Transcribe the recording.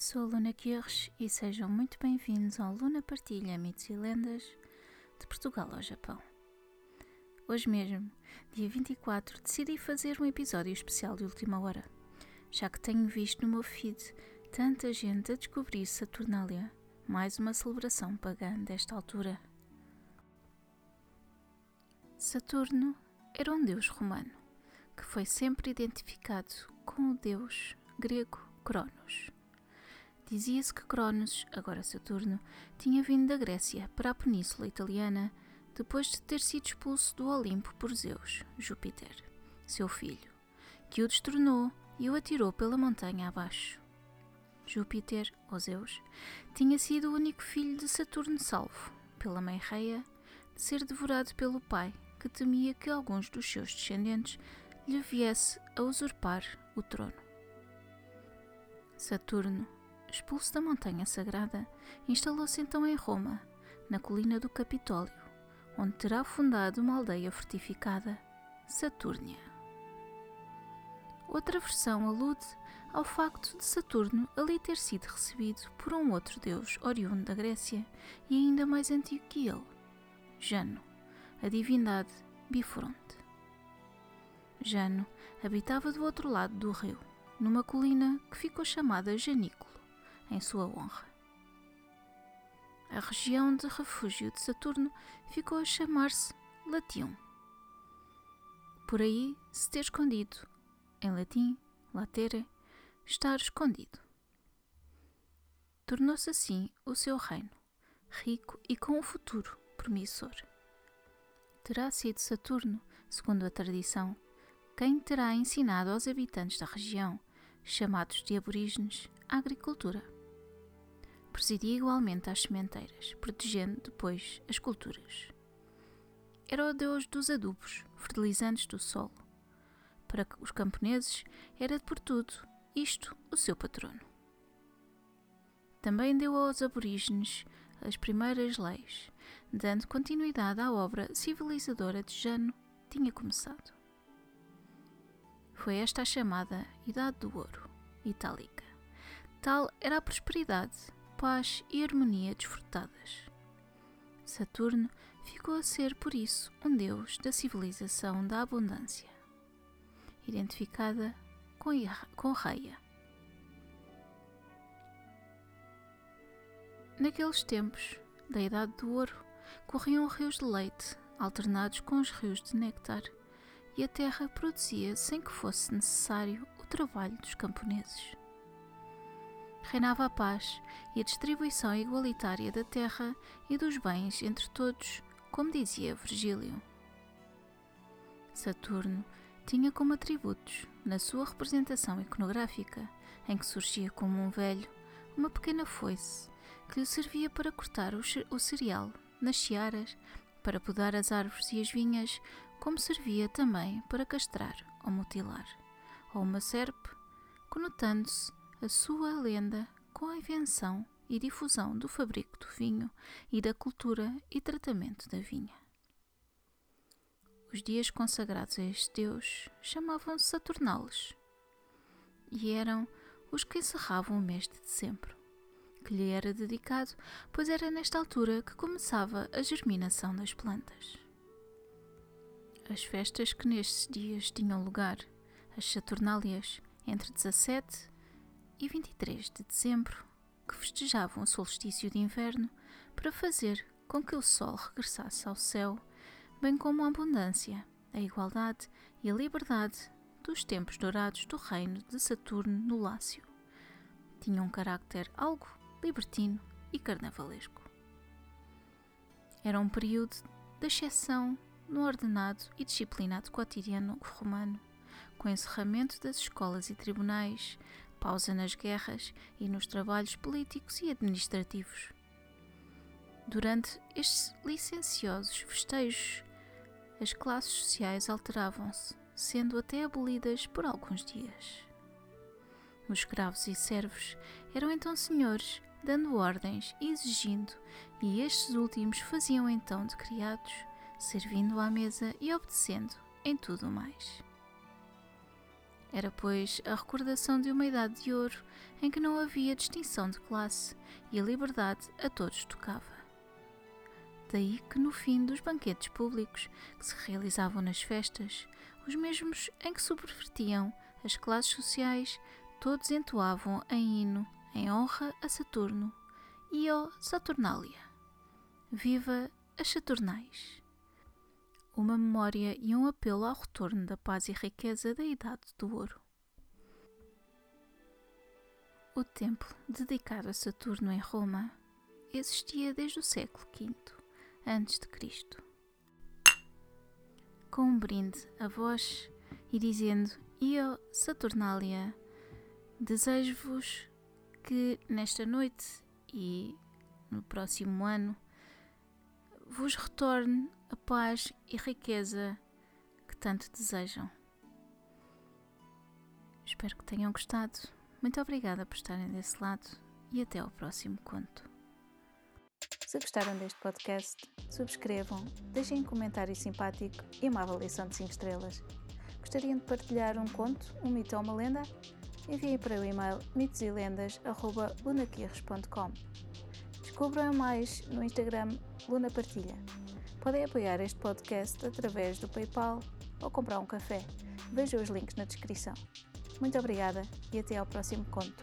Sou a Luna Kirsch e sejam muito bem-vindos ao Luna Partilha Mitos e Lendas de Portugal ao Japão. Hoje mesmo, dia 24, decidi fazer um episódio especial de última hora, já que tenho visto no meu feed tanta gente a descobrir Saturnália, mais uma celebração pagã desta altura. Saturno era um deus romano, que foi sempre identificado com o deus grego Cronos. Dizia-se que Cronos, agora Saturno, tinha vindo da Grécia para a península italiana depois de ter sido expulso do Olimpo por Zeus, Júpiter, seu filho, que o destronou e o atirou pela montanha abaixo. Júpiter, ou Zeus, tinha sido o único filho de Saturno salvo, pela mãe Reia, de ser devorado pelo pai, que temia que alguns dos seus descendentes lhe viesse a usurpar o trono. Saturno, expulso da montanha sagrada, instalou-se então em Roma, na colina do Capitólio, onde terá fundado uma aldeia fortificada, Satúrnia. Outra versão alude ao facto de Saturno ali ter sido recebido por um outro deus oriundo da Grécia e ainda mais antigo que ele, Jano, a divindade Bifronte. Jano habitava do outro lado do rio, numa colina que ficou chamada Janículo, em sua honra. A região de refúgio de Saturno ficou a chamar-se Latium. Por aí se ter escondido, em latim, latere, estar escondido. Tornou-se assim o seu reino, rico e com um futuro promissor. Terá sido Saturno, segundo a tradição, quem terá ensinado aos habitantes da região, chamados de aborígenes, a agricultura. Presidia igualmente as sementeiras, protegendo depois as culturas. Era o deus dos adubos, fertilizantes do solo. Para os camponeses, era por tudo isto o seu patrono. Também deu aos aborígenes as primeiras leis, dando continuidade à obra civilizadora de Jano tinha começado. Foi esta a chamada Idade do Ouro, itálica. Tal era a prosperidade, paz e harmonia desfrutadas. Saturno ficou a ser, por isso, um deus da civilização da abundância, identificada com, com Reia. Naqueles tempos, da Idade do Ouro, corriam rios de leite, alternados com os rios de néctar, e a terra produzia sem que fosse necessário o trabalho dos camponeses. Reinava a paz e a distribuição igualitária da terra e dos bens entre todos, como dizia Virgílio. Saturno tinha como atributos, na sua representação iconográfica, em que surgia como um velho, uma pequena foice que lhe servia para cortar o cereal nas searas, para podar as árvores e as vinhas, como servia também para castrar ou mutilar, ou uma serpe, conotando-se a sua lenda com a invenção e difusão do fabrico do vinho e da cultura e tratamento da vinha. Os dias consagrados a este deus chamavam-se Saturnales e eram os que encerravam o mês de dezembro que lhe era dedicado, pois era nesta altura que começava a germinação das plantas. As festas que nestes dias tinham lugar, as Saturnálias, entre 17 e 23 de dezembro, que festejavam o solstício de inverno para fazer com que o sol regressasse ao céu, bem como a abundância, a igualdade e a liberdade dos tempos dourados do reino de Saturno no Lácio. Tinham um carácter algo libertino e carnavalesco. Era um período de exceção no ordenado e disciplinado cotidiano romano, com encerramento das escolas e tribunais, pausa nas guerras e nos trabalhos políticos e administrativos. Durante estes licenciosos festejos, as classes sociais alteravam-se, sendo até abolidas por alguns dias. Os escravos e servos eram então senhores, dando ordens e exigindo, e estes últimos faziam então de criados, servindo à mesa e obedecendo em tudo mais. Era, pois, a recordação de uma idade de ouro em que não havia distinção de classe e a liberdade a todos tocava. Daí que no fim dos banquetes públicos que se realizavam nas festas, os mesmos em que subvertiam as classes sociais, todos entoavam em hino em honra a Saturno e ao Saturnália. Viva as Saturnais! Uma memória e um apelo ao retorno da paz e riqueza da Idade do Ouro. O templo dedicado a Saturno em Roma existia desde o século V Cristo. Com um brinde a vós e dizendo: Io Saturnalia, desejo-vos que nesta noite e no próximo ano vos retorne a paz e riqueza que tanto desejam. Espero que tenham gostado. Muito obrigada por estarem desse lado e até ao próximo conto. Se gostaram deste podcast, subscrevam, deixem um comentário simpático e uma avaliação de 5 estrelas. Gostariam de partilhar um conto, um mito ou uma lenda? Enviem para o e-mail mitoselendas.lunaquirres.com Descubram mais no Instagram Luna Partilha. Podem apoiar este podcast através do PayPal ou comprar um café. Vejam os links na descrição. Muito obrigada e até ao próximo conto.